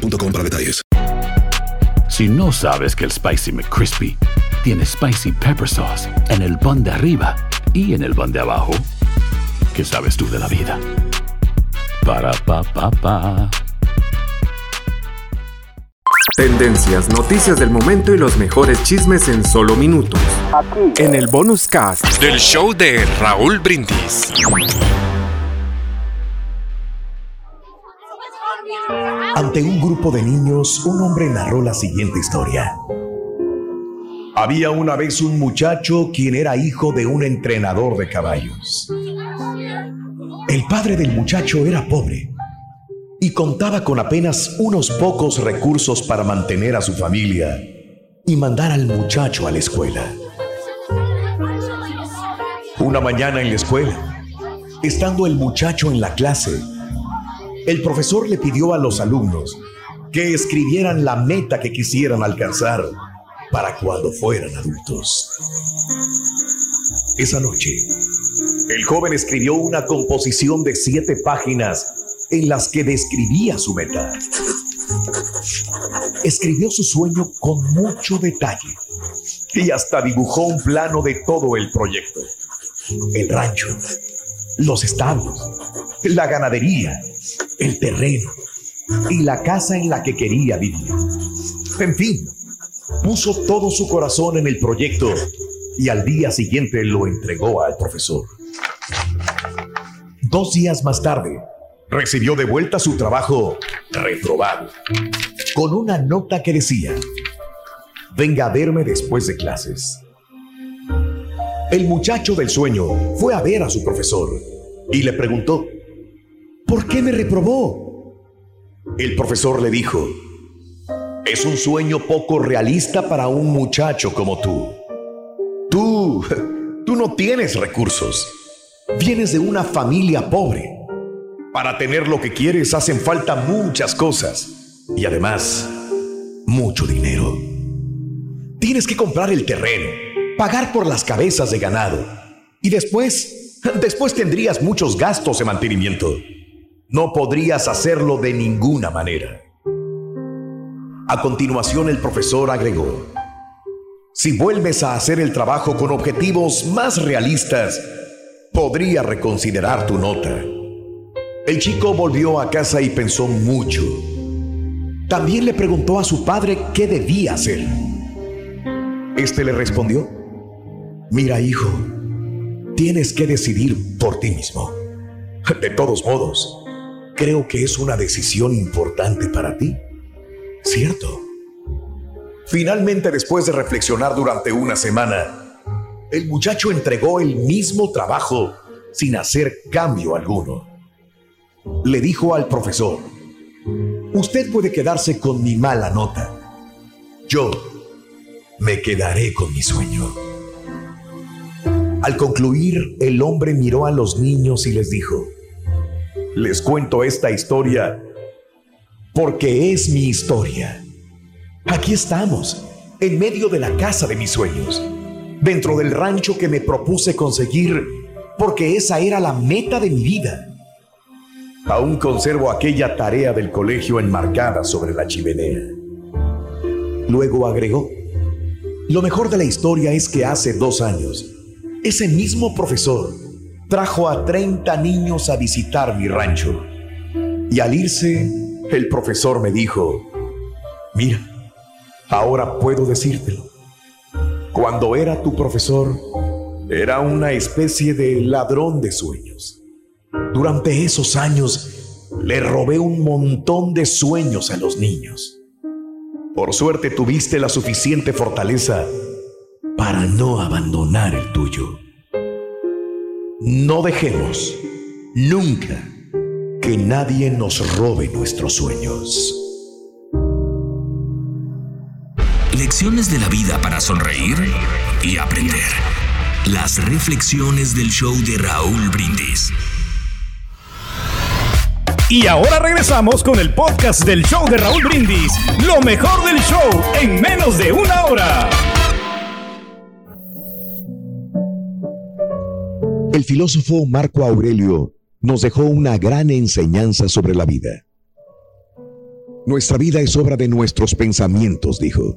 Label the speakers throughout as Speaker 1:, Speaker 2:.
Speaker 1: para detalles.
Speaker 2: Si no sabes que el Spicy McCrispy tiene Spicy Pepper Sauce en el pan de arriba y en el pan de abajo, ¿qué sabes tú de la vida? Para, pa, pa, pa.
Speaker 3: Tendencias, noticias del momento y los mejores chismes en solo minutos. En el bonus cast
Speaker 4: del show de Raúl Brindis.
Speaker 5: Ante un grupo de niños, un hombre narró la siguiente historia. Había una vez un muchacho quien era hijo de un entrenador de caballos. El padre del muchacho era pobre y contaba con apenas unos pocos recursos para mantener a su familia y mandar al muchacho a la escuela. Una mañana en la escuela, estando el muchacho en la clase, el profesor le pidió a los alumnos que escribieran la meta que quisieran alcanzar para cuando fueran adultos. Esa noche, el joven escribió una composición de siete páginas en las que describía su meta. Escribió su sueño con mucho detalle y hasta dibujó un plano de todo el proyecto. El rancho, los establos, la ganadería, el terreno y la casa en la que quería vivir. En fin, puso todo su corazón en el proyecto y al día siguiente lo entregó al profesor. Dos días más tarde, recibió de vuelta su trabajo reprobado, con una nota que decía, venga a verme después de clases. El muchacho del sueño fue a ver a su profesor y le preguntó, ¿por qué me reprobó? El profesor le dijo, es un sueño poco realista para un muchacho como tú. Tú, tú no tienes recursos. Vienes de una familia pobre. Para tener lo que quieres hacen falta muchas cosas y además mucho dinero. Tienes que comprar el terreno, pagar por las cabezas de ganado y después, después tendrías muchos gastos de mantenimiento. No podrías hacerlo de ninguna manera. A continuación el profesor agregó, si vuelves a hacer el trabajo con objetivos más realistas, podría reconsiderar tu nota. El chico volvió a casa y pensó mucho. También le preguntó a su padre qué debía hacer. Este le respondió, mira hijo, tienes que decidir por ti mismo. De todos modos, creo que es una decisión importante para ti, ¿cierto? Finalmente, después de reflexionar durante una semana, el muchacho entregó el mismo trabajo sin hacer cambio alguno. Le dijo al profesor, usted puede quedarse con mi mala nota. Yo me quedaré con mi sueño. Al concluir, el hombre miró a los niños y les dijo, les cuento esta historia porque es mi historia. Aquí estamos, en medio de la casa de mis sueños, dentro del rancho que me propuse conseguir porque esa era la meta de mi vida. Aún conservo aquella tarea del colegio enmarcada sobre la chimenea. Luego agregó, lo mejor de la historia es que hace dos años, ese mismo profesor trajo a 30 niños a visitar mi rancho. Y al irse, el profesor me dijo, mira, ahora puedo decírtelo. Cuando era tu profesor, era una especie de ladrón de sueños. Durante esos años le robé un montón de sueños a los niños. Por suerte tuviste la suficiente fortaleza para no abandonar el tuyo. No dejemos nunca que nadie nos robe nuestros sueños.
Speaker 6: Lecciones de la vida para sonreír y aprender. Las reflexiones del show de Raúl Brindis.
Speaker 7: Y ahora regresamos con el podcast del show de Raúl Brindis. Lo mejor del show en menos de una hora.
Speaker 5: El filósofo Marco Aurelio nos dejó una gran enseñanza sobre la vida. Nuestra vida es obra de nuestros pensamientos, dijo.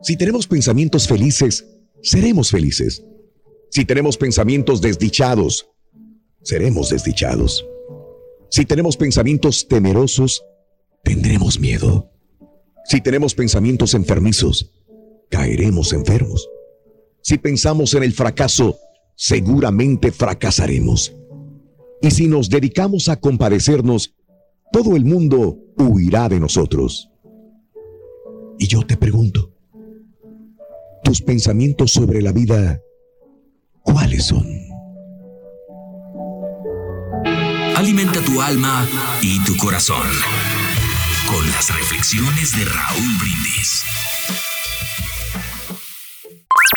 Speaker 5: Si tenemos pensamientos felices, seremos felices. Si tenemos pensamientos desdichados, seremos desdichados. Si tenemos pensamientos temerosos, tendremos miedo. Si tenemos pensamientos enfermizos, caeremos enfermos. Si pensamos en el fracaso, seguramente fracasaremos. Y si nos dedicamos a compadecernos, todo el mundo huirá de nosotros. Y yo te pregunto, tus pensamientos sobre la vida, ¿cuáles son?
Speaker 6: Alimenta tu alma y tu corazón con las reflexiones de Raúl Brindis.